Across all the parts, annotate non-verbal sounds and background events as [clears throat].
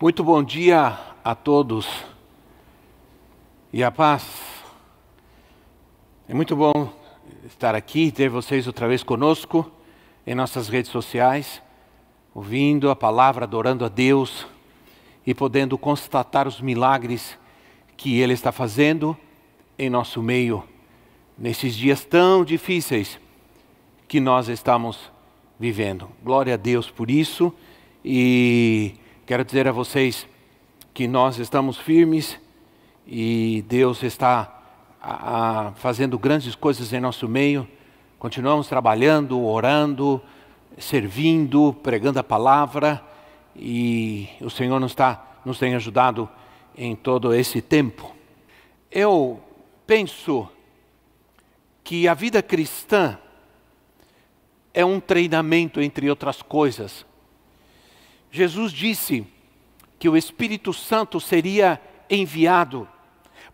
Muito bom dia a todos e a paz. É muito bom estar aqui, ter vocês outra vez conosco em nossas redes sociais, ouvindo a palavra, adorando a Deus e podendo constatar os milagres que Ele está fazendo em nosso meio, nesses dias tão difíceis que nós estamos vivendo. Glória a Deus por isso e Quero dizer a vocês que nós estamos firmes e Deus está a, a, fazendo grandes coisas em nosso meio. Continuamos trabalhando, orando, servindo, pregando a palavra e o Senhor nos, está, nos tem ajudado em todo esse tempo. Eu penso que a vida cristã é um treinamento, entre outras coisas Jesus disse que o Espírito Santo seria enviado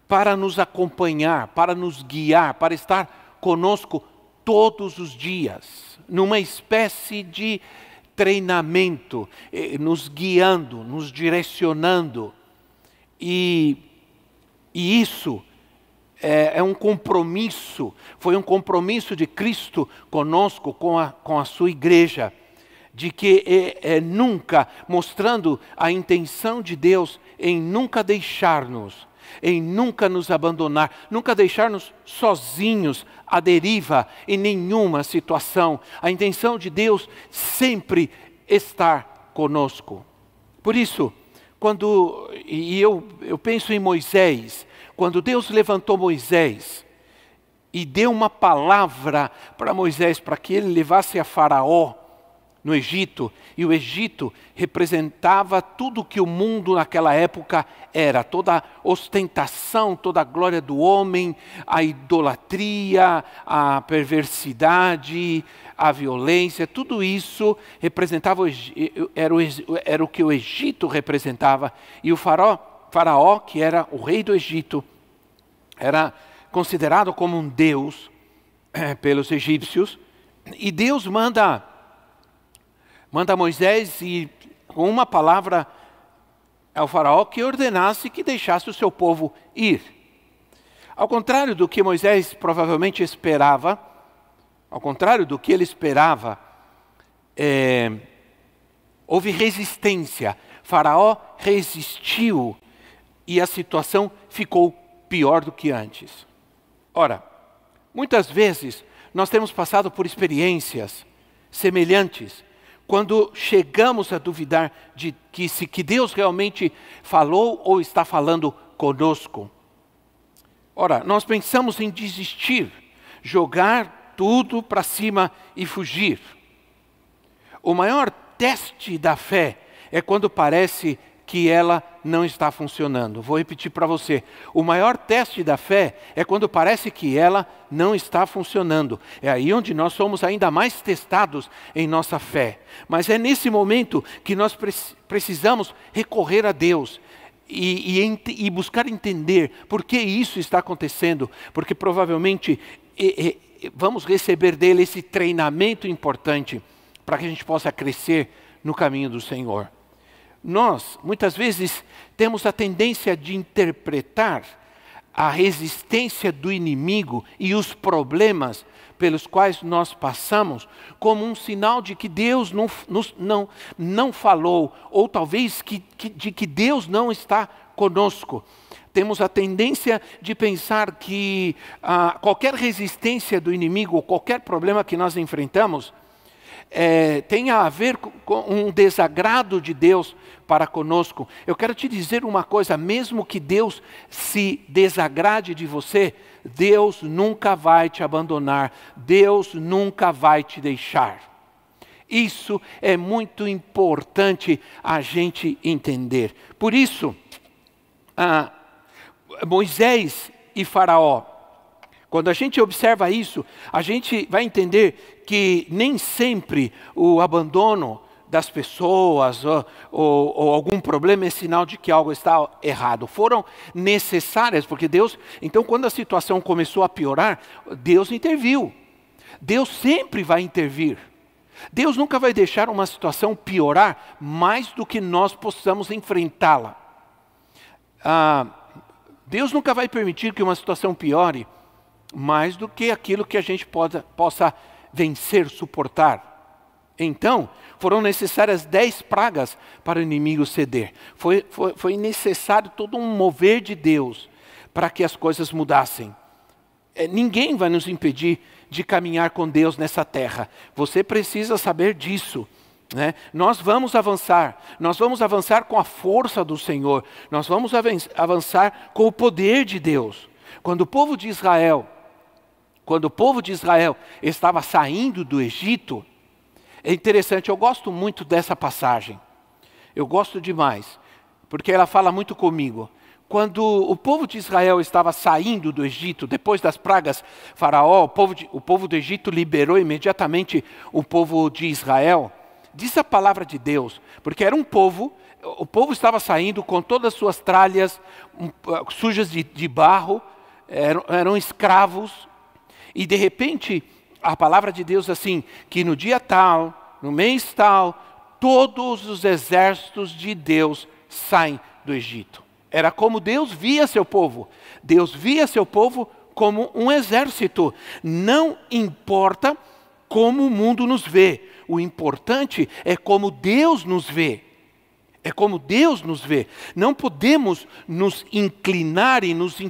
para nos acompanhar, para nos guiar, para estar conosco todos os dias, numa espécie de treinamento, eh, nos guiando, nos direcionando. E, e isso é, é, um compromisso, foi um compromisso de Cristo conosco, com a, com a sua igreja de que é, é, nunca, mostrando a intenção de Deus em nunca deixar-nos, em nunca nos abandonar, nunca deixar-nos sozinhos à deriva em nenhuma situação. A intenção de Deus sempre estar conosco. Por isso, quando, e eu, eu penso em Moisés, quando Deus levantou Moisés e deu uma palavra para Moisés para que ele levasse a Faraó, no Egito, e o Egito representava tudo que o mundo naquela época era, toda a ostentação, toda a glória do homem, a idolatria, a perversidade, a violência, tudo isso representava era o, era o que o Egito representava, e o faraó, faraó, que era o rei do Egito, era considerado como um deus é, pelos egípcios, e Deus manda manda Moisés e com uma palavra ao faraó que ordenasse que deixasse o seu povo ir. Ao contrário do que Moisés provavelmente esperava, ao contrário do que ele esperava, é, houve resistência. Faraó resistiu e a situação ficou pior do que antes. Ora, muitas vezes nós temos passado por experiências semelhantes quando chegamos a duvidar de que se que Deus realmente falou ou está falando conosco. Ora, nós pensamos em desistir, jogar tudo para cima e fugir. O maior teste da fé é quando parece que ela não está funcionando. Vou repetir para você. O maior teste da fé é quando parece que ela não está funcionando. É aí onde nós somos ainda mais testados em nossa fé. Mas é nesse momento que nós precisamos recorrer a Deus. E, e, e buscar entender por que isso está acontecendo, porque provavelmente e, vamos receber dele esse treinamento importante para que a gente possa crescer no caminho do Senhor. Nós, muitas vezes, temos a tendência de interpretar a resistência do inimigo e os problemas pelos quais nós passamos como um sinal de que Deus não, não, não falou, ou talvez que, que, de que Deus não está conosco. Temos a tendência de pensar que ah, qualquer resistência do inimigo, qualquer problema que nós enfrentamos, é, tenha a ver com um desagrado de Deus para conosco. Eu quero te dizer uma coisa: mesmo que Deus se desagrade de você, Deus nunca vai te abandonar, Deus nunca vai te deixar. Isso é muito importante a gente entender. Por isso, ah, Moisés e Faraó, quando a gente observa isso, a gente vai entender que nem sempre o abandono das pessoas ou, ou, algum problema é sinal de que algo está errado. Foram necessárias, porque Deus. Então, quando a situação começou a piorar, Deus interviu. Deus sempre vai intervir. Deus nunca vai deixar uma situação piorar mais do que nós possamos enfrentá-la. Ah, Deus nunca vai permitir que uma situação piore mais do que aquilo que a gente possa, possa vencer, suportar. Então, foram necessárias dez pragas para o inimigo ceder. Foi, foi, foi necessário todo um mover de Deus para que as coisas mudassem. É, ninguém vai nos impedir de caminhar com Deus nessa terra. Você precisa saber disso. Né? Nós vamos avançar, nós vamos avançar com a força do Senhor, nós vamos avançar com o poder de Deus. Quando o povo de Israel, quando o povo de Israel estava saindo do Egito, é interessante, eu gosto muito dessa passagem. Eu gosto demais, porque ela fala muito comigo. Quando o povo de Israel estava saindo do Egito, depois das pragas, Faraó, o povo, de, o povo do Egito liberou imediatamente o povo de Israel. Diz a palavra de Deus, porque era um povo, o povo estava saindo com todas as suas tralhas um, sujas de, de barro, eram, eram escravos, e de repente a palavra de Deus assim, que no dia tal, no mês tal, todos os exércitos de Deus saem do Egito. Era como Deus via seu povo. Deus via seu povo como um exército. Não importa como o mundo nos vê, o importante é como Deus nos vê. É como Deus nos vê. Não podemos nos inclinar e nos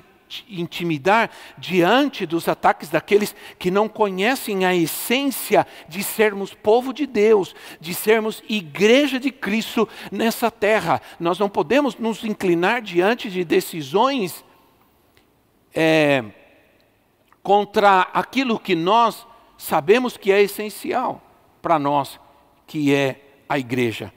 intimidar diante dos ataques daqueles que não conhecem a essência de sermos povo de Deus, de sermos igreja de Cristo nessa terra. Nós não podemos nos inclinar diante de decisões é, contra aquilo que nós sabemos que é essencial para nós, que é a igreja.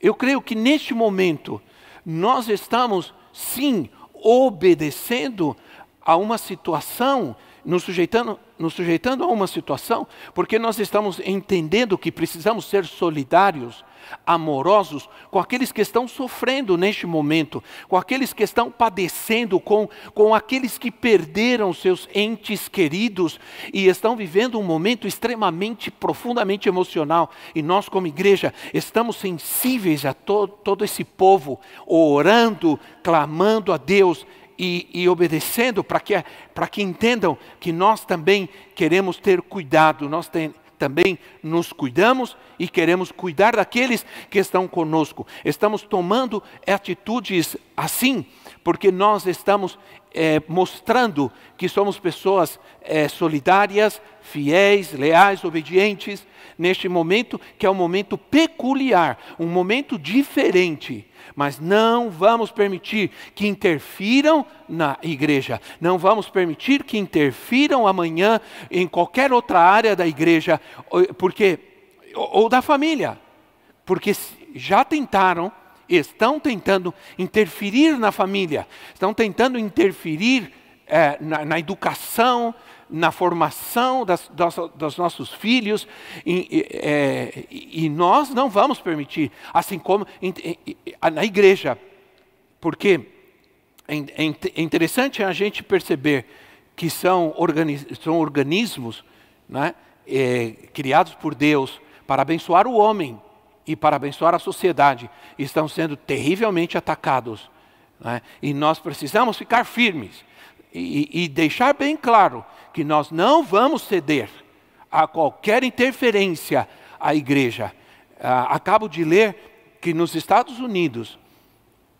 Eu creio que neste momento nós estamos, sim, obedecendo a uma situação, nos sujeitando, nos sujeitando a uma situação, porque nós estamos entendendo que precisamos ser solidários, amorosos com aqueles que estão sofrendo neste momento, com aqueles que estão padecendo, com, com aqueles que perderam seus entes queridos e estão vivendo um momento extremamente, profundamente emocional. E nós, como igreja, estamos sensíveis a to, todo esse povo, orando, clamando a Deus e, e obedecendo para que, que entendam que nós também queremos ter cuidado, nós tem, também nos cuidamos e queremos cuidar daqueles que estão conosco. Estamos tomando atitudes assim, porque nós estamos é, mostrando que somos pessoas é, solidárias, fiéis, leais, obedientes, neste momento que é um momento peculiar, um momento diferente. Mas não vamos permitir que interfiram na igreja, não vamos permitir que interfiram amanhã em qualquer outra área da igreja, porque ou da família, porque já tentaram, estão tentando interferir na família, estão tentando interferir é, na, na educação, na formação das, das, dos nossos filhos, e, é, e, nós não vamos permitir, assim como na igreja, porque é, é, é interessante a gente perceber que são, organi são organismos né, é, criados por Deus para abençoar o homem e para abençoar a sociedade, estão sendo terrivelmente atacados. Né, e nós precisamos ficar firmes e, e deixar bem claro que nós não vamos ceder a qualquer interferência à igreja. Ah, acabo de ler que nos Estados Unidos,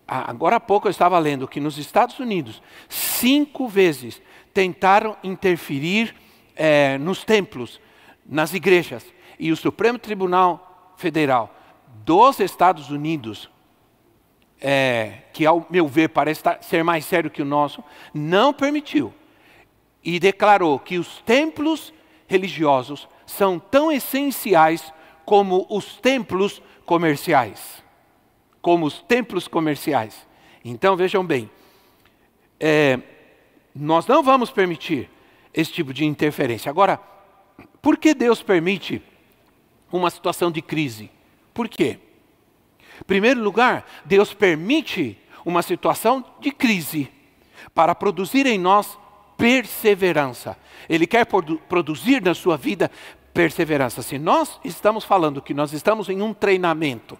agora há pouco eu estava lendo que nos Estados Unidos, cinco vezes tentaram interferir eh, nos templos, nas igrejas, e o Supremo Tribunal Federal dos Estados Unidos é, que ao meu ver parece ser mais sério que o nosso, não permitiu e declarou que os templos religiosos são tão essenciais como os templos comerciais. Como os templos comerciais. Então vejam bem, é, nós não vamos permitir esse tipo de interferência. Agora, por que Deus permite uma situação de crise? Por quê? Em primeiro lugar, Deus permite uma situação de crise para produzir em nós perseverança. Ele quer produ produzir na sua vida perseverança. Se nós estamos falando que nós estamos em um treinamento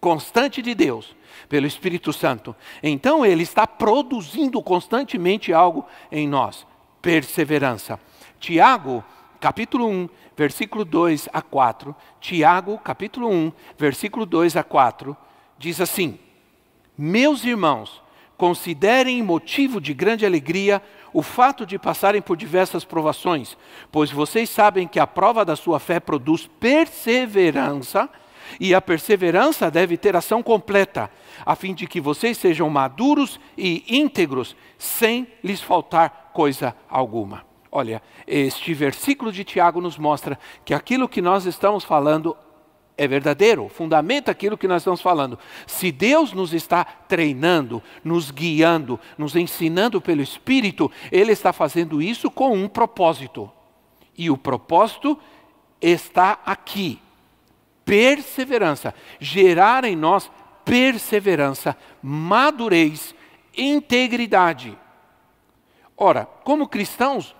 constante de Deus, pelo Espírito Santo, então Ele está produzindo constantemente algo em nós perseverança. Tiago, capítulo 1, versículo 2 a 4. Tiago, capítulo 1, versículo 2 a 4, diz assim: Meus irmãos, considerem motivo de grande alegria o fato de passarem por diversas provações, pois vocês sabem que a prova da sua fé produz perseverança, e a perseverança deve ter ação completa, a fim de que vocês sejam maduros e íntegros, sem lhes faltar coisa alguma. Olha, este versículo de Tiago nos mostra que aquilo que nós estamos falando é verdadeiro, fundamenta aquilo que nós estamos falando. Se Deus nos está treinando, nos guiando, nos ensinando pelo Espírito, Ele está fazendo isso com um propósito. E o propósito está aqui: perseverança, gerar em nós perseverança, madurez, integridade. Ora, como cristãos,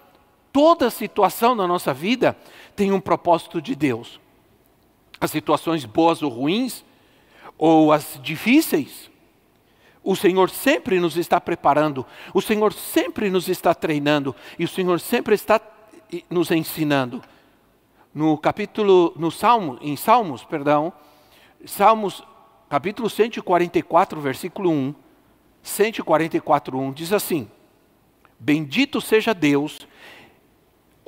toda situação na nossa vida tem um propósito de Deus. As situações boas ou ruins, ou as difíceis, o Senhor sempre nos está preparando, o Senhor sempre nos está treinando e o Senhor sempre está nos ensinando. No capítulo, no Salmo, em Salmos, perdão, Salmos, capítulo 144, versículo 1, 144, 1, diz assim: Bendito seja Deus,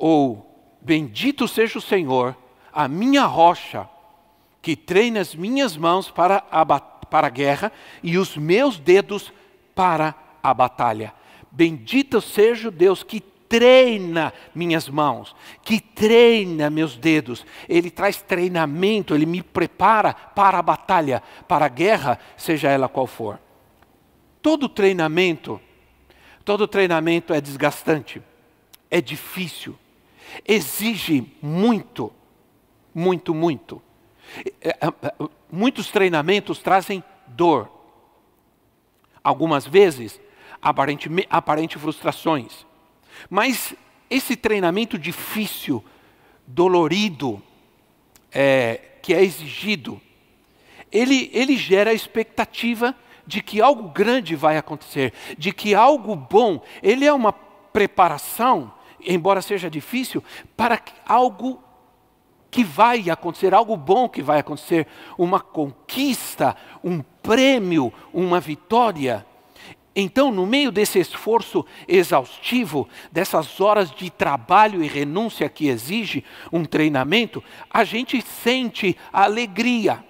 ou bendito seja o Senhor, a minha rocha, que treina as minhas mãos para a, para a guerra e os meus dedos para a batalha. Bendito seja o Deus que treina minhas mãos, que treina meus dedos. Ele traz treinamento, ele me prepara para a batalha, para a guerra, seja ela qual for. Todo treinamento Todo treinamento é desgastante, é difícil, exige muito, muito, muito. É, muitos treinamentos trazem dor. Algumas vezes, aparente, aparente frustrações. Mas esse treinamento difícil, dolorido, é, que é exigido, ele, ele gera expectativa de que algo grande vai acontecer, de que algo bom, ele é uma preparação, embora seja difícil, para algo que vai acontecer, algo bom que vai acontecer, uma conquista, um prêmio, uma vitória. Então, no meio desse esforço exaustivo, dessas horas de trabalho e renúncia que exige um treinamento, a gente sente a alegria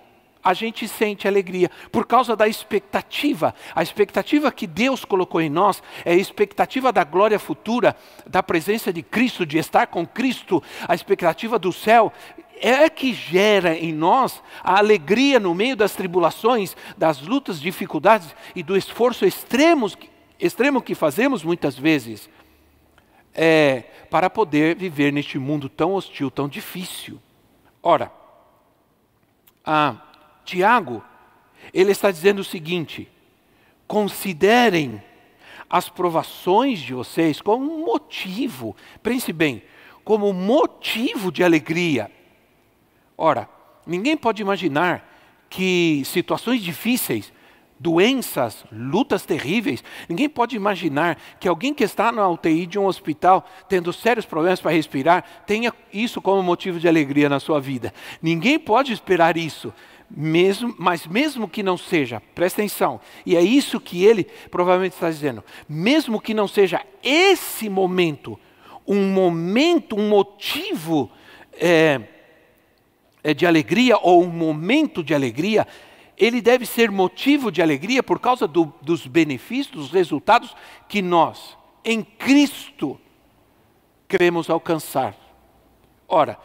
a gente sente alegria por causa da expectativa. A expectativa que Deus colocou em nós é a expectativa da glória futura, da presença de Cristo, de estar com Cristo, a expectativa do céu. É que gera em nós a alegria no meio das tribulações, das lutas, dificuldades e do esforço extremo, extremo que fazemos muitas vezes é, para poder viver neste mundo tão hostil, tão difícil. Ora, a Tiago, ele está dizendo o seguinte: considerem as provações de vocês como um motivo, pense bem, como motivo de alegria. Ora, ninguém pode imaginar que situações difíceis, doenças, lutas terríveis, ninguém pode imaginar que alguém que está na UTI de um hospital, tendo sérios problemas para respirar, tenha isso como motivo de alegria na sua vida. Ninguém pode esperar isso mesmo, mas mesmo que não seja, presta atenção, e é isso que ele provavelmente está dizendo, mesmo que não seja esse momento, um momento, um motivo é, é de alegria ou um momento de alegria, ele deve ser motivo de alegria por causa do, dos benefícios, dos resultados que nós, em Cristo, queremos alcançar. Ora,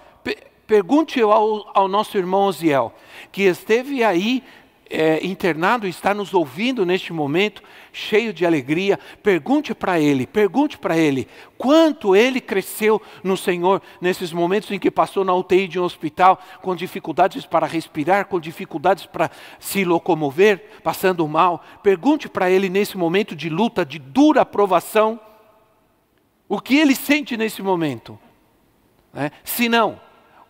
Pergunte ao, ao nosso irmão Oziel, que esteve aí é, internado e está nos ouvindo neste momento, cheio de alegria, pergunte para ele, pergunte para ele, quanto ele cresceu no Senhor nesses momentos em que passou na UTI de um hospital, com dificuldades para respirar, com dificuldades para se locomover, passando mal. Pergunte para ele nesse momento de luta, de dura provação, o que ele sente nesse momento. Né? Se não,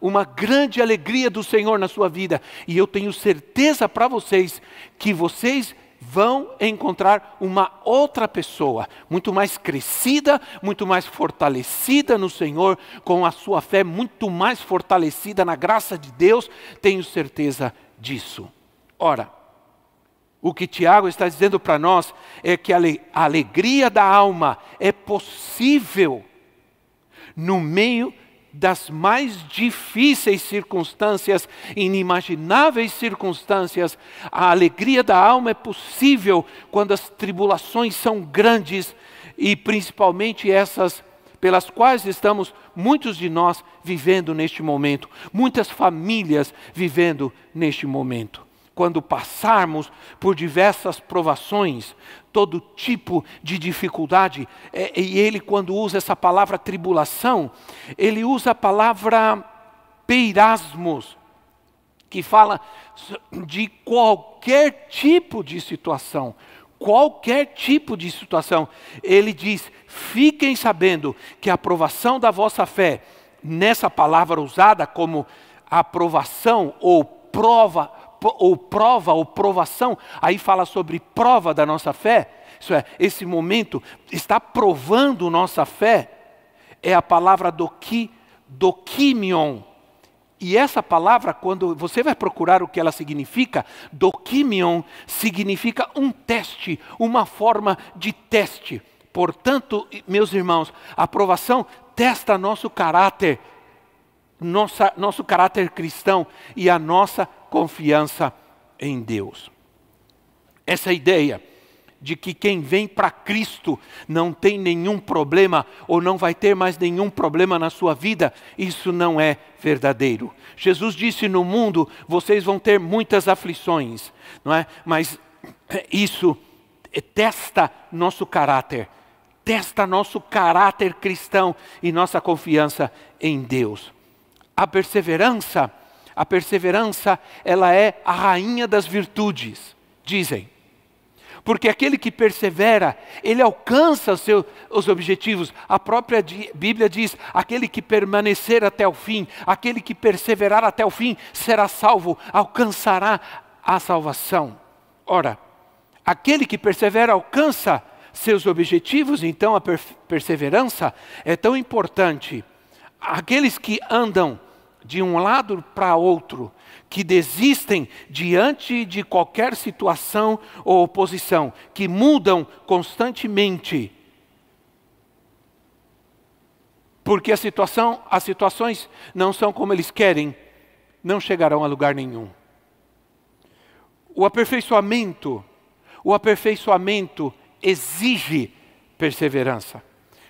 uma grande alegria do Senhor na sua vida. E eu tenho certeza para vocês que vocês vão encontrar uma outra pessoa, muito mais crescida, muito mais fortalecida no Senhor, com a sua fé muito mais fortalecida na graça de Deus, tenho certeza disso. Ora, o que Tiago está dizendo para nós é que a alegria da alma é possível no meio das mais difíceis circunstâncias, inimagináveis circunstâncias, a alegria da alma é possível quando as tribulações são grandes e principalmente essas pelas quais estamos muitos de nós vivendo neste momento, muitas famílias vivendo neste momento quando passarmos por diversas provações, todo tipo de dificuldade, é, e ele, quando usa essa palavra tribulação, ele usa a palavra peirasmos, que fala de qualquer tipo de situação, qualquer tipo de situação. Ele diz: fiquem sabendo que a aprovação da vossa fé, nessa palavra usada como aprovação ou prova, ou prova ou provação, aí fala sobre prova da nossa fé. Isso é, esse momento está provando nossa fé. É a palavra doqui, dokimion. E essa palavra, quando você vai procurar o que ela significa, dokimion significa um teste, uma forma de teste. Portanto, meus irmãos, a aprovação testa nosso caráter, nossa, nosso caráter cristão e a nossa confiança em Deus. Essa ideia de que quem vem para Cristo não tem nenhum problema ou não vai ter mais nenhum problema na sua vida, isso não é verdadeiro. Jesus disse: No mundo vocês vão ter muitas aflições, não é? Mas [clears throat] isso testa nosso caráter, testa nosso caráter cristão e nossa confiança em Deus. A perseverança a perseverança, ela é a rainha das virtudes, dizem. Porque aquele que persevera, ele alcança os seus os objetivos. A própria Bíblia diz: aquele que permanecer até o fim, aquele que perseverar até o fim, será salvo, alcançará a salvação. Ora, aquele que persevera alcança seus objetivos, então a perseverança é tão importante. Aqueles que andam de um lado para outro, que desistem diante de qualquer situação ou oposição, que mudam constantemente. Porque a situação, as situações não são como eles querem, não chegarão a lugar nenhum. O aperfeiçoamento, o aperfeiçoamento exige perseverança.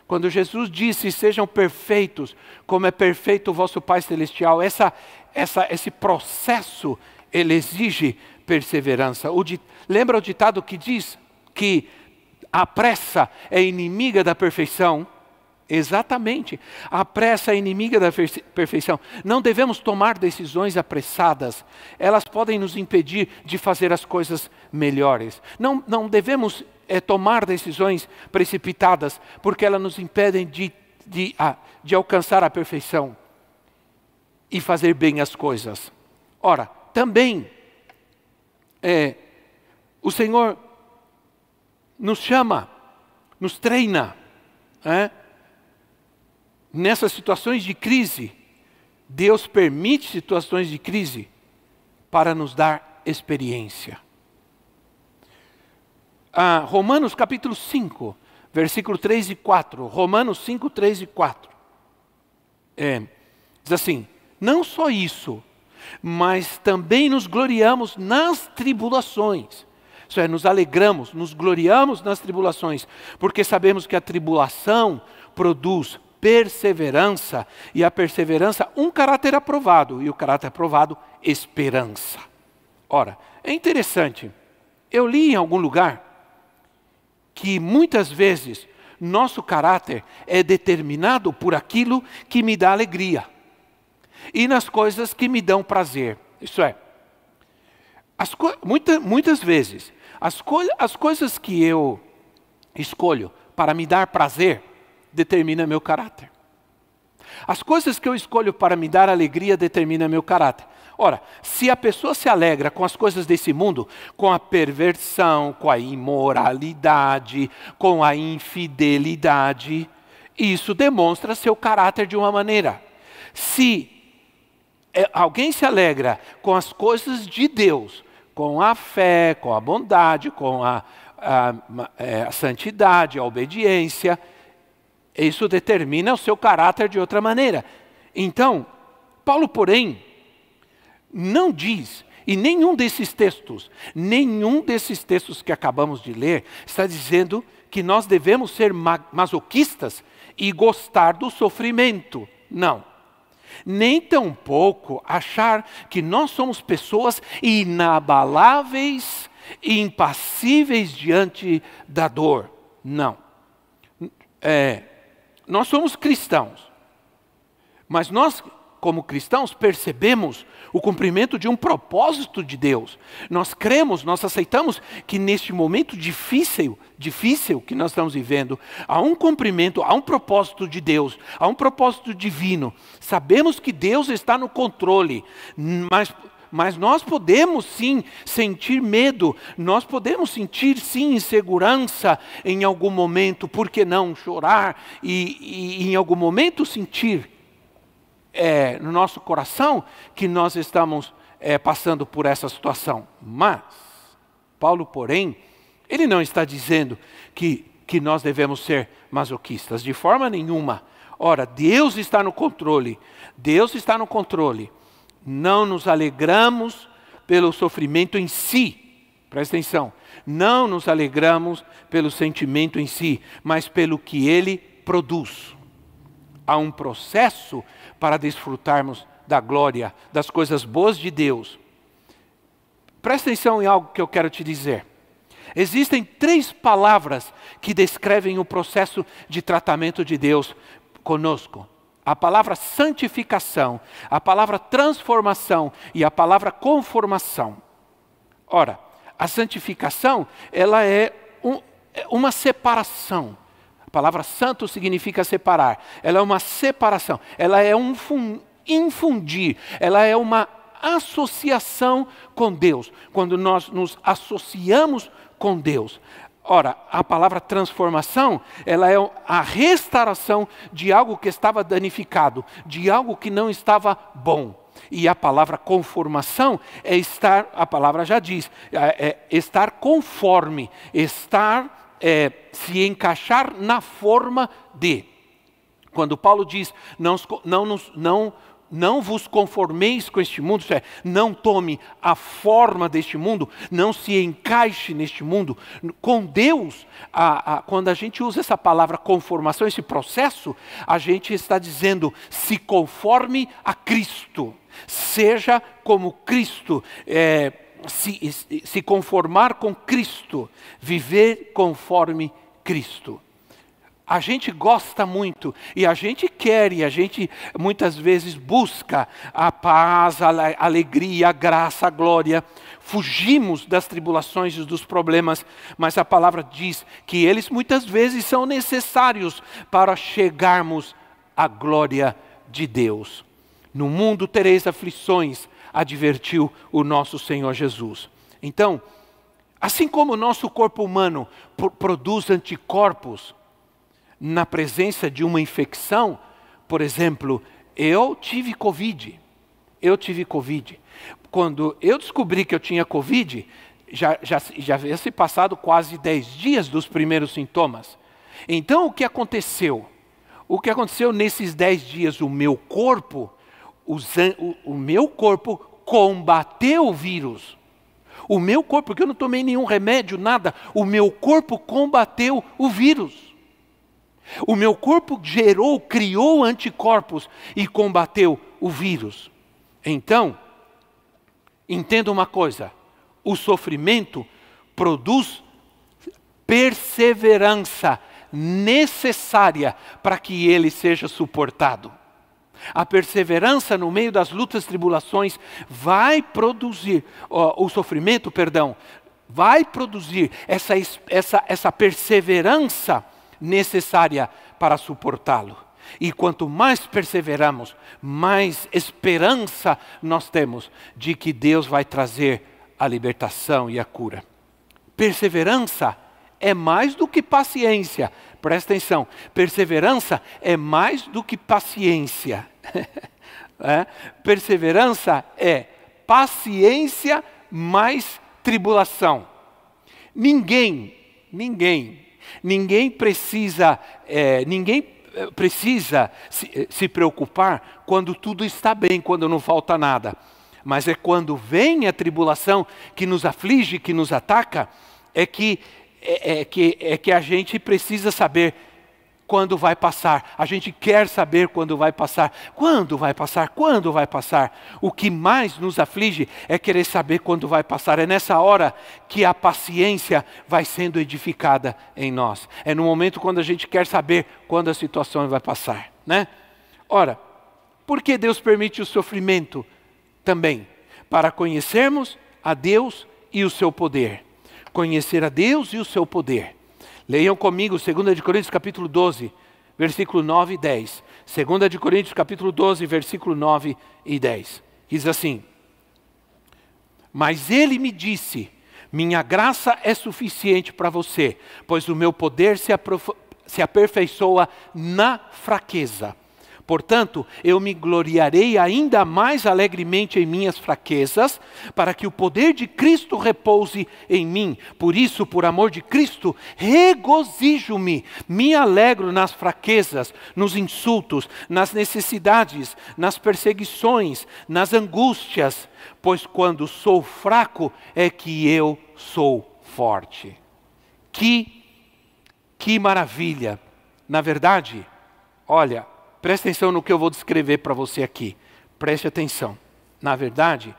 Quando Jesus disse: Sejam perfeitos, como é perfeito o vosso Pai Celestial, essa, essa, esse processo ele exige perseverança. O, lembra o ditado que diz que a pressa é inimiga da perfeição? Exatamente. A pressa é inimiga da perfeição. Não devemos tomar decisões apressadas. Elas podem nos impedir de fazer as coisas melhores. Não, não devemos é, tomar decisões precipitadas, porque elas nos impedem de, de, de alcançar a perfeição e fazer bem as coisas. Ora, também é, o Senhor nos chama, nos treina. É? Nessas situações de crise, Deus permite situações de crise para nos dar experiência. Ah, Romanos capítulo 5, versículo 3 e 4. Romanos 5, 3 e 4. É, diz assim: Não só isso, mas também nos gloriamos nas tribulações. Isso é, nos alegramos, nos gloriamos nas tribulações, porque sabemos que a tribulação produz perseverança, e a perseverança, um caráter aprovado, e o caráter aprovado, esperança. Ora, é interessante, eu li em algum lugar que muitas vezes nosso caráter é determinado por aquilo que me dá alegria e nas coisas que me dão prazer. Isso é, muita, muitas vezes, as, co as coisas que eu escolho para me dar prazer determina meu caráter. As coisas que eu escolho para me dar alegria determinam meu caráter. Ora, se a pessoa se alegra com as coisas desse mundo, com a perversão, com a imoralidade, com a infidelidade, isso demonstra seu caráter de uma maneira. Se é, alguém se alegra com as coisas de Deus, com a fé, com a bondade, com a, a, a, é, a santidade, a obediência, isso determina o seu caráter de outra maneira. Então, Paulo, porém, não diz, e nenhum desses textos, nenhum desses textos que acabamos de ler, está dizendo que nós devemos ser masoquistas e gostar do sofrimento. Não. Nem tampouco achar que nós somos pessoas inabaláveis e impassíveis diante da dor. Não. É, nós somos cristãos, mas nós, como cristãos, percebemos o cumprimento de um propósito de Deus. Nós cremos, nós aceitamos que neste momento difícil, difícil que nós estamos vivendo, há um cumprimento, há um propósito de Deus, há um propósito divino. Sabemos que Deus está no controle, mas mas nós podemos sim sentir medo, nós podemos sentir sim insegurança em algum momento, por que não chorar e, e em algum momento sentir é, no nosso coração que nós estamos é, passando por essa situação. Mas, Paulo, porém, ele não está dizendo que, que nós devemos ser masoquistas, de forma nenhuma. Ora, Deus está no controle, Deus está no controle não nos alegramos pelo sofrimento em si. Presta atenção. Não nos alegramos pelo sentimento em si, mas pelo que ele produz. Há um processo para desfrutarmos da glória, das coisas boas de Deus. Presta atenção em algo que eu quero te dizer. Existem três palavras que descrevem o processo de tratamento de Deus conosco a palavra santificação, a palavra transformação e a palavra conformação. Ora, a santificação, ela é, um, é uma separação. A palavra santo significa separar. Ela é uma separação. Ela é um infundir. Ela é uma associação com Deus. Quando nós nos associamos com Deus. Ora, a palavra transformação, ela é a restauração de algo que estava danificado, de algo que não estava bom. E a palavra conformação é estar, a palavra já diz, é, é estar conforme, estar, é, se encaixar na forma de. Quando Paulo diz, não, não, não não vos conformeis com este mundo, é, não tome a forma deste mundo, não se encaixe neste mundo. Com Deus, a, a, quando a gente usa essa palavra conformação, esse processo, a gente está dizendo se conforme a Cristo, seja como Cristo. É, se, se conformar com Cristo, viver conforme Cristo. A gente gosta muito e a gente quer e a gente muitas vezes busca a paz, a alegria, a graça, a glória. Fugimos das tribulações e dos problemas, mas a palavra diz que eles muitas vezes são necessários para chegarmos à glória de Deus. No mundo tereis aflições, advertiu o nosso Senhor Jesus. Então, assim como o nosso corpo humano produz anticorpos, na presença de uma infecção, por exemplo, eu tive Covid. Eu tive Covid. Quando eu descobri que eu tinha Covid, já, já, já havia se passado quase 10 dias dos primeiros sintomas. Então, o que aconteceu? O que aconteceu nesses 10 dias? O meu corpo, o, o meu corpo combateu o vírus. O meu corpo, porque eu não tomei nenhum remédio, nada, o meu corpo combateu o vírus. O meu corpo gerou, criou anticorpos e combateu o vírus. Então, entenda uma coisa: o sofrimento produz perseverança necessária para que ele seja suportado. A perseverança no meio das lutas e tribulações vai produzir, ó, o sofrimento, perdão, vai produzir essa, essa, essa perseverança necessária para suportá-lo. E quanto mais perseveramos, mais esperança nós temos de que Deus vai trazer a libertação e a cura. Perseverança é mais do que paciência. Presta atenção, perseverança é mais do que paciência. [laughs] é? Perseverança é paciência mais tribulação. Ninguém, ninguém, ninguém precisa, é, ninguém é, precisa se, é, se preocupar quando tudo está bem, quando não falta nada. Mas é quando vem a tribulação que nos aflige, que nos ataca, é que é, é, que, é que a gente precisa saber quando vai passar. A gente quer saber quando vai passar. Quando vai passar? Quando vai passar? O que mais nos aflige é querer saber quando vai passar. É nessa hora que a paciência vai sendo edificada em nós. É no momento quando a gente quer saber quando a situação vai passar, né? Ora, por que Deus permite o sofrimento também? Para conhecermos a Deus e o seu poder conhecer a Deus e o seu poder. Leiam comigo 2 de Coríntios capítulo 12, versículo 9 e 10. 2 de Coríntios capítulo 12, versículo 9 e 10. Diz assim: Mas ele me disse: Minha graça é suficiente para você, pois o meu poder se, se aperfeiçoa na fraqueza. Portanto, eu me gloriarei ainda mais alegremente em minhas fraquezas, para que o poder de Cristo repouse em mim. Por isso, por amor de Cristo, regozijo-me, me alegro nas fraquezas, nos insultos, nas necessidades, nas perseguições, nas angústias, pois quando sou fraco é que eu sou forte. Que que maravilha! Na verdade, olha, Preste atenção no que eu vou descrever para você aqui. Preste atenção. Na verdade,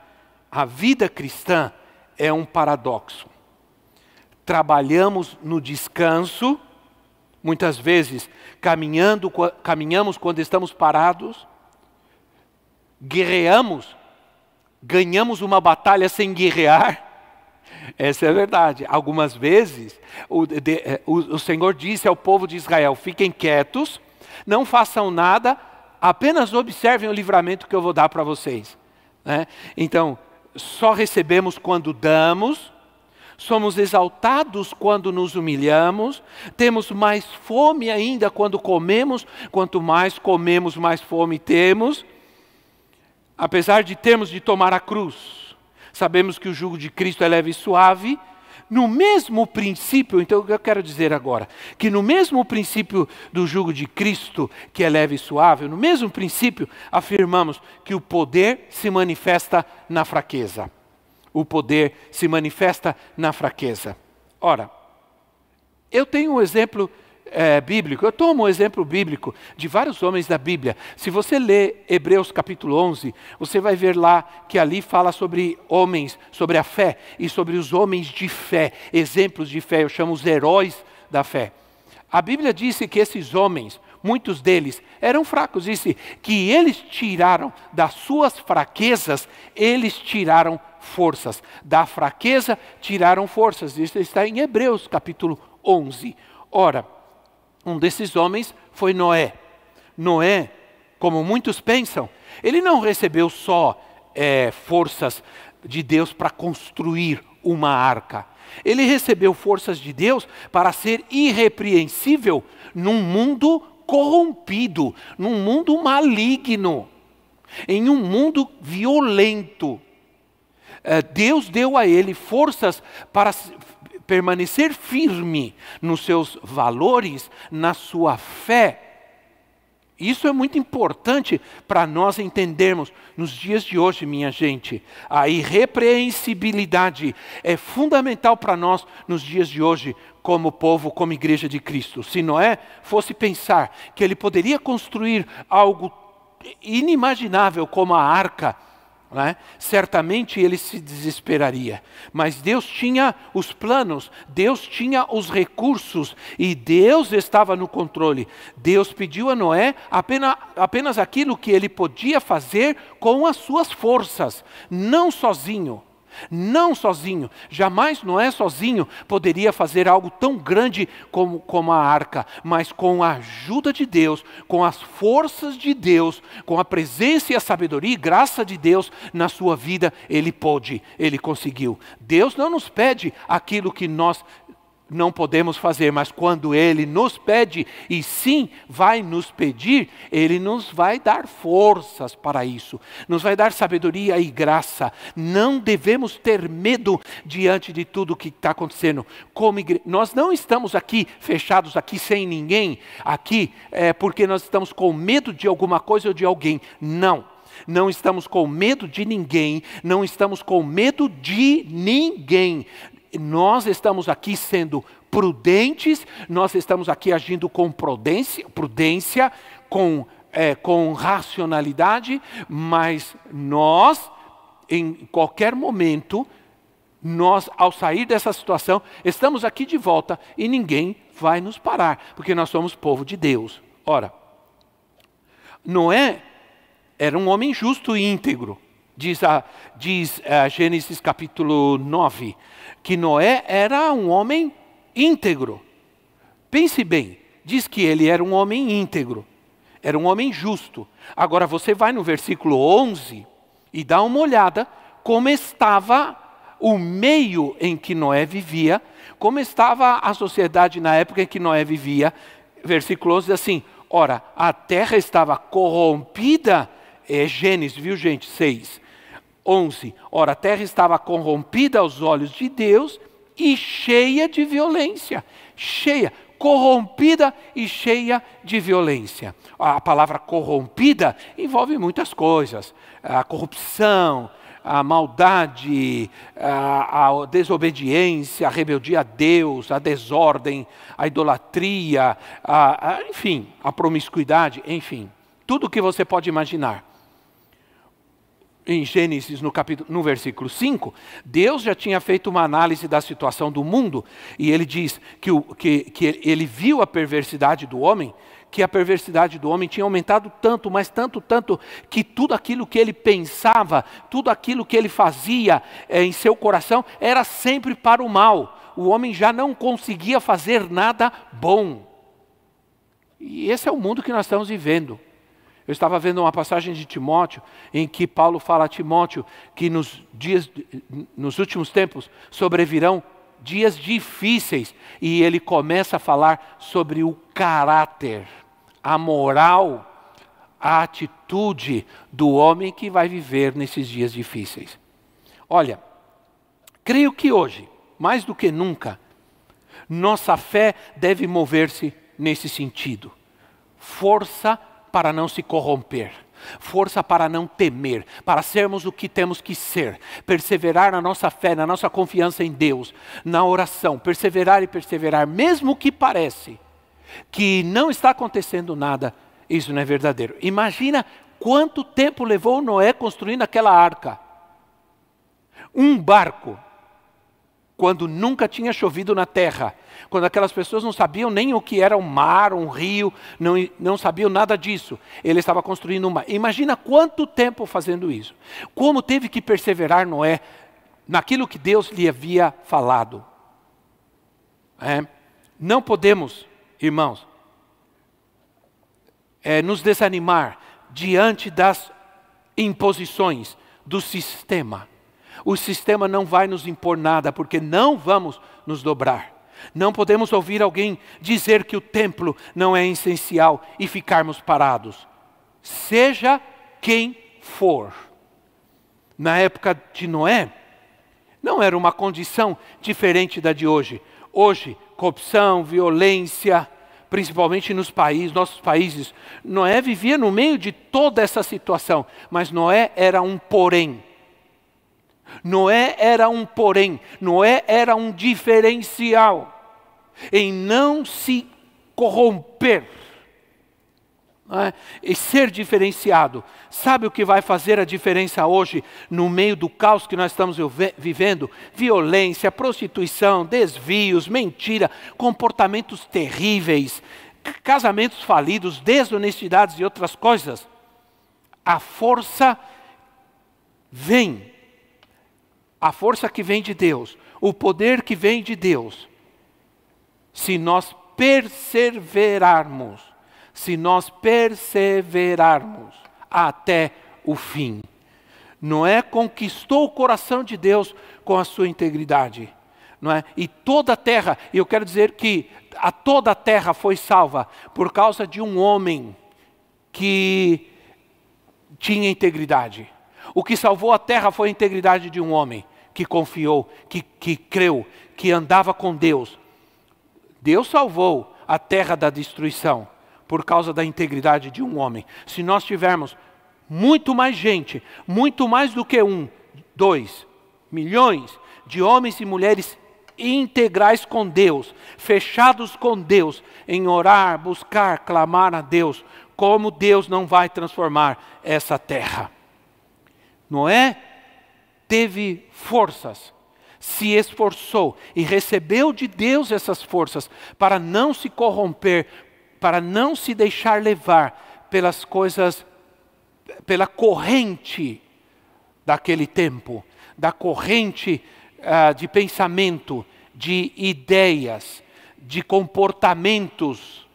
a vida cristã é um paradoxo. Trabalhamos no descanso, muitas vezes caminhando, caminhamos quando estamos parados, guerreamos, ganhamos uma batalha sem guerrear. Essa é a verdade. Algumas vezes o, de, eh, o, o Senhor disse ao povo de Israel: fiquem quietos não façam nada, apenas observem o livramento que eu vou dar para vocês. Né? Então, só recebemos quando damos, somos exaltados quando nos humilhamos, temos mais fome ainda quando comemos, quanto mais comemos, mais fome temos. Apesar de termos de tomar a cruz, sabemos que o jugo de Cristo é leve e suave, no mesmo princípio, então eu quero dizer agora, que no mesmo princípio do jugo de Cristo, que é leve e suave, no mesmo princípio afirmamos que o poder se manifesta na fraqueza. O poder se manifesta na fraqueza. Ora, eu tenho um exemplo é, bíblico, eu tomo um exemplo bíblico de vários homens da Bíblia. Se você ler Hebreus capítulo 11, você vai ver lá que ali fala sobre homens, sobre a fé e sobre os homens de fé, exemplos de fé, eu chamo os heróis da fé. A Bíblia disse que esses homens, muitos deles, eram fracos, disse que eles tiraram das suas fraquezas, eles tiraram forças. Da fraqueza tiraram forças. Isso está em Hebreus capítulo 11. Ora, um desses homens foi Noé. Noé, como muitos pensam, ele não recebeu só é, forças de Deus para construir uma arca. Ele recebeu forças de Deus para ser irrepreensível num mundo corrompido, num mundo maligno, em um mundo violento. É, Deus deu a ele forças para permanecer firme nos seus valores, na sua fé. Isso é muito importante para nós entendermos nos dias de hoje, minha gente. A irrepreensibilidade é fundamental para nós nos dias de hoje, como povo, como igreja de Cristo. Se Noé fosse pensar que ele poderia construir algo inimaginável como a arca, é? certamente ele se desesperaria. Mas Deus tinha os planos, Deus tinha os recursos e Deus estava no controle. Deus pediu a Noé apenas, apenas aquilo que ele podia fazer com as suas forças, não sozinho. Não sozinho, jamais Noé sozinho poderia fazer algo tão grande como, como a arca, mas com a ajuda de Deus, com as forças de Deus, com a presença e a sabedoria e graça de Deus na sua vida, ele pôde, ele conseguiu. Deus não nos pede aquilo que nós não podemos fazer, mas quando Ele nos pede, e sim vai nos pedir, Ele nos vai dar forças para isso, nos vai dar sabedoria e graça. Não devemos ter medo diante de tudo o que está acontecendo. Como igre... Nós não estamos aqui fechados aqui sem ninguém, aqui é porque nós estamos com medo de alguma coisa ou de alguém. Não não estamos com medo de ninguém, não estamos com medo de ninguém nós estamos aqui sendo prudentes, nós estamos aqui agindo com prudência, prudência com, é, com racionalidade, mas nós, em qualquer momento, nós, ao sair dessa situação, estamos aqui de volta e ninguém vai nos parar, porque nós somos povo de Deus. Ora, Noé era um homem justo e íntegro, diz, a, diz a Gênesis capítulo 9 que Noé era um homem íntegro. Pense bem, diz que ele era um homem íntegro, era um homem justo. Agora você vai no versículo 11 e dá uma olhada como estava o meio em que Noé vivia, como estava a sociedade na época em que Noé vivia. Versículo 11 diz assim: Ora, a terra estava corrompida, é Gênesis, viu gente? 6 11. Ora, a terra estava corrompida aos olhos de Deus e cheia de violência. Cheia, corrompida e cheia de violência. A palavra corrompida envolve muitas coisas: a corrupção, a maldade, a, a, desobediência, a rebeldia a Deus, a desordem, a idolatria, a, a, enfim, a promiscuidade, enfim, tudo o que você pode imaginar em Gênesis, no, capítulo, no versículo 5, Deus já tinha feito uma análise da situação do mundo, e ele diz que, o, que, que ele viu a perversidade do homem, que a perversidade do homem tinha aumentado tanto, mas tanto, tanto, que tudo aquilo que ele pensava, tudo aquilo que ele fazia é, em seu coração, era sempre para o mal. O homem já não conseguia fazer nada bom. E esse é o mundo que nós estamos vivendo. Eu estava vendo uma passagem de Timóteo em que Paulo fala a Timóteo que nos dias, nos últimos tempos sobrevirão dias difíceis e ele começa a falar sobre o caráter, a moral, a atitude do homem que vai viver nesses dias difíceis. Olha, creio que hoje, mais do que nunca, nossa fé deve mover-se nesse sentido. Força para não se corromper, força para não temer, para sermos o que temos que ser, perseverar na nossa fé, na nossa confiança em Deus, na oração, perseverar e perseverar, mesmo que parece que não está acontecendo nada, isso não é verdadeiro. Imagina quanto tempo levou Noé construindo aquela arca. Um barco quando nunca tinha chovido na terra, quando aquelas pessoas não sabiam nem o que era um mar, um rio, não, não sabiam nada disso. Ele estava construindo uma. Imagina quanto tempo fazendo isso. Como teve que perseverar Noé naquilo que Deus lhe havia falado. É, não podemos, irmãos, é, nos desanimar diante das imposições do sistema o sistema não vai nos impor nada, porque não vamos nos dobrar. Não podemos ouvir alguém dizer que o templo não é essencial e ficarmos parados. Seja quem for. Na época de Noé, não era uma condição diferente da de hoje. Hoje, corrupção, violência, principalmente nos países, nossos países. Noé vivia no meio de toda essa situação, mas Noé era um porém. Noé era um porém, Noé era um diferencial em não se corromper é? e ser diferenciado. Sabe o que vai fazer a diferença hoje no meio do caos que nós estamos vivendo? Violência, prostituição, desvios, mentira, comportamentos terríveis, casamentos falidos, desonestidades e outras coisas. A força vem, a força que vem de Deus, o poder que vem de Deus, se nós perseverarmos se nós perseverarmos até o fim. Noé conquistou o coração de Deus com a sua integridade. Não é? E toda a terra, e eu quero dizer que a toda a terra foi salva por causa de um homem que tinha integridade. O que salvou a terra foi a integridade de um homem que confiou, que, que creu, que andava com Deus. Deus salvou a terra da destruição por causa da integridade de um homem. Se nós tivermos muito mais gente, muito mais do que um, dois, milhões de homens e mulheres integrais com Deus, fechados com Deus, em orar, buscar, clamar a Deus, como Deus não vai transformar essa terra. Noé teve forças, se esforçou e recebeu de Deus essas forças para não se corromper para não se deixar levar pelas coisas, pela corrente daquele tempo, da corrente uh, de pensamento, de ideias, de comportamentos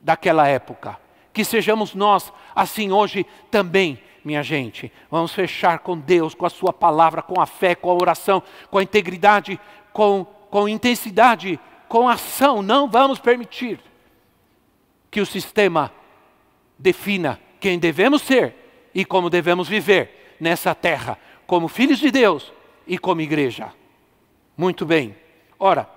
daquela época. Que sejamos nós assim hoje também, minha gente. Vamos fechar com Deus, com a Sua palavra, com a fé, com a oração, com a integridade, com, com intensidade, com ação. Não vamos permitir que o sistema defina quem devemos ser e como devemos viver nessa terra, como filhos de Deus e como igreja. Muito bem. Ora,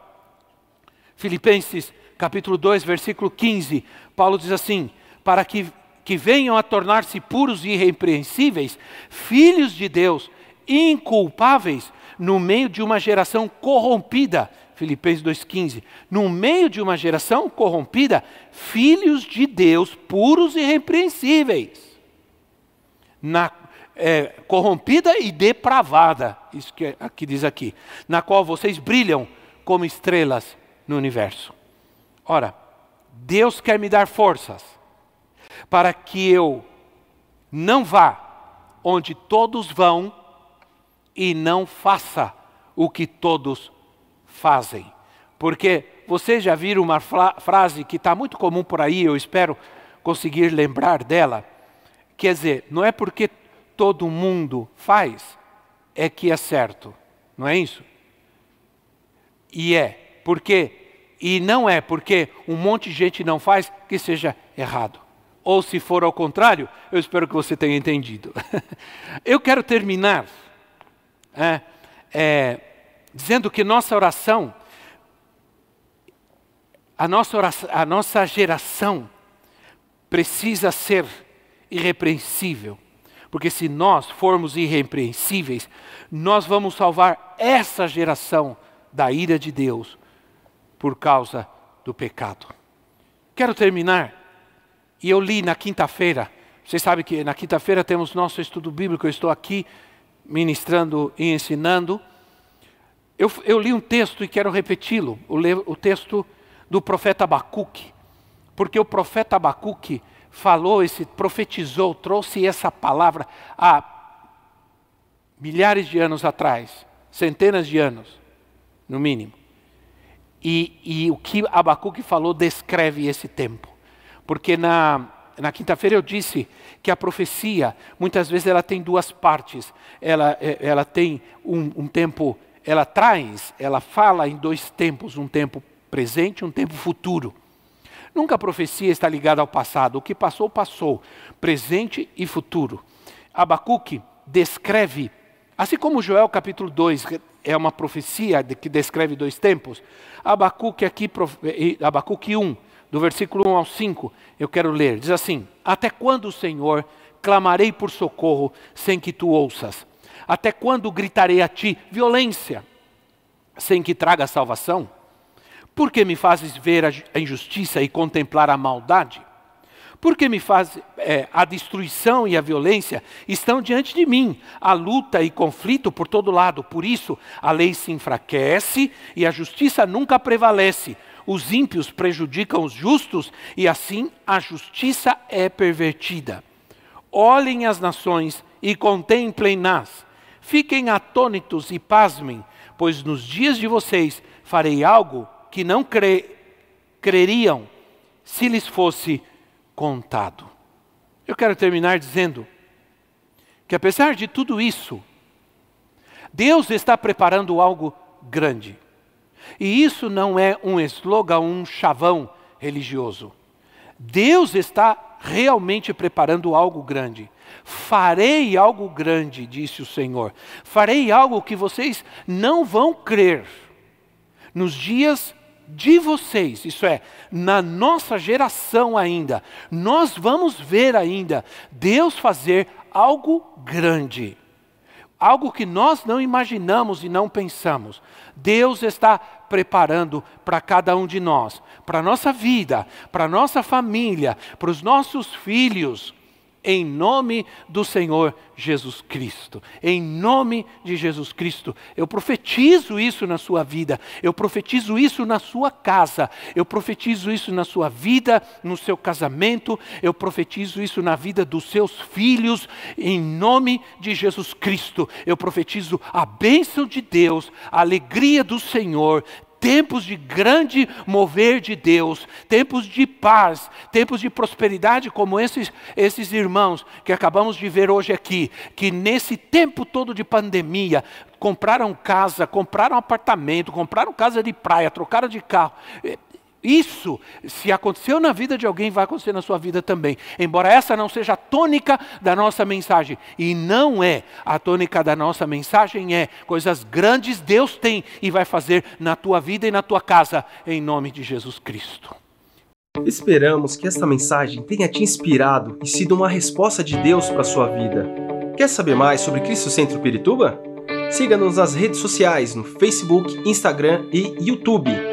Filipenses capítulo 2, versículo 15, Paulo diz assim: para que, que venham a tornar-se puros e irrepreensíveis, filhos de Deus, inculpáveis, no meio de uma geração corrompida Filipenses 2,15. No meio de uma geração corrompida, filhos de Deus puros e repreensíveis. Na, é, corrompida e depravada, isso que aqui diz aqui, na qual vocês brilham como estrelas no universo. Ora, Deus quer me dar forças para que eu não vá onde todos vão e não faça o que todos fazem. Porque vocês já viram uma frase que está muito comum por aí, eu espero conseguir lembrar dela. Quer dizer, não é porque todo mundo faz, é que é certo. Não é isso? E é. Porque e não é porque um monte de gente não faz que seja errado. Ou se for ao contrário, eu espero que você tenha entendido. [laughs] eu quero terminar é, é, dizendo que nossa oração, a nossa, oração, a nossa geração precisa ser irrepreensível. Porque se nós formos irrepreensíveis, nós vamos salvar essa geração da ira de Deus por causa do pecado. Quero terminar, e eu li na quinta-feira, vocês sabem que na quinta-feira temos nosso estudo bíblico, eu estou aqui ministrando e ensinando. Eu, eu li um texto e quero repeti-lo, o, o texto do profeta Abacuque, porque o profeta Abacuque falou, esse, profetizou, trouxe essa palavra há milhares de anos atrás, centenas de anos, no mínimo. E, e o que Abacuque falou descreve esse tempo. Porque na, na quinta-feira eu disse que a profecia, muitas vezes ela tem duas partes. Ela, é, ela tem um, um tempo ela traz, ela fala em dois tempos, um tempo presente e um tempo futuro. Nunca a profecia está ligada ao passado, o que passou, passou, presente e futuro. Abacuque descreve, assim como Joel capítulo 2 é uma profecia que descreve dois tempos, Abacuque aqui, Abacuque 1, do versículo 1 ao 5, eu quero ler. Diz assim: Até quando, Senhor, clamarei por socorro sem que tu ouças? Até quando gritarei a ti violência sem que traga salvação? Por que me fazes ver a injustiça e contemplar a maldade? Porque me faz é, a destruição e a violência estão diante de mim, a luta e conflito por todo lado. Por isso a lei se enfraquece e a justiça nunca prevalece. Os ímpios prejudicam os justos e assim a justiça é pervertida. Olhem as nações e contemplem-nas. Fiquem atônitos e pasmem, pois nos dias de vocês farei algo que não cre creriam se lhes fosse contado. Eu quero terminar dizendo que, apesar de tudo isso, Deus está preparando algo grande. E isso não é um slogan, um chavão religioso. Deus está realmente preparando algo grande. Farei algo grande, disse o Senhor. Farei algo que vocês não vão crer. Nos dias de vocês, isso é, na nossa geração ainda, nós vamos ver ainda Deus fazer algo grande, algo que nós não imaginamos e não pensamos. Deus está preparando para cada um de nós, para a nossa vida, para a nossa família, para os nossos filhos em nome do Senhor Jesus Cristo. Em nome de Jesus Cristo. Eu profetizo isso na sua vida, eu profetizo isso na sua casa, eu profetizo isso na sua vida, no seu casamento, eu profetizo isso na vida dos seus filhos, em nome de Jesus Cristo. Eu profetizo a bênção de Deus, a alegria do Senhor tempos de grande mover de Deus, tempos de paz, tempos de prosperidade, como esses, esses irmãos que acabamos de ver hoje aqui, que nesse tempo todo de pandemia, compraram casa, compraram apartamento, compraram casa de praia, trocaram de carro. Isso, se aconteceu na vida de alguém, vai acontecer na sua vida também. Embora essa não seja a tônica da nossa mensagem, e não é, a tônica da nossa mensagem é coisas grandes Deus tem e vai fazer na tua vida e na tua casa, em nome de Jesus Cristo. Esperamos que esta mensagem tenha te inspirado e sido uma resposta de Deus para a sua vida. Quer saber mais sobre Cristo Centro Pirituba? Siga-nos nas redes sociais no Facebook, Instagram e YouTube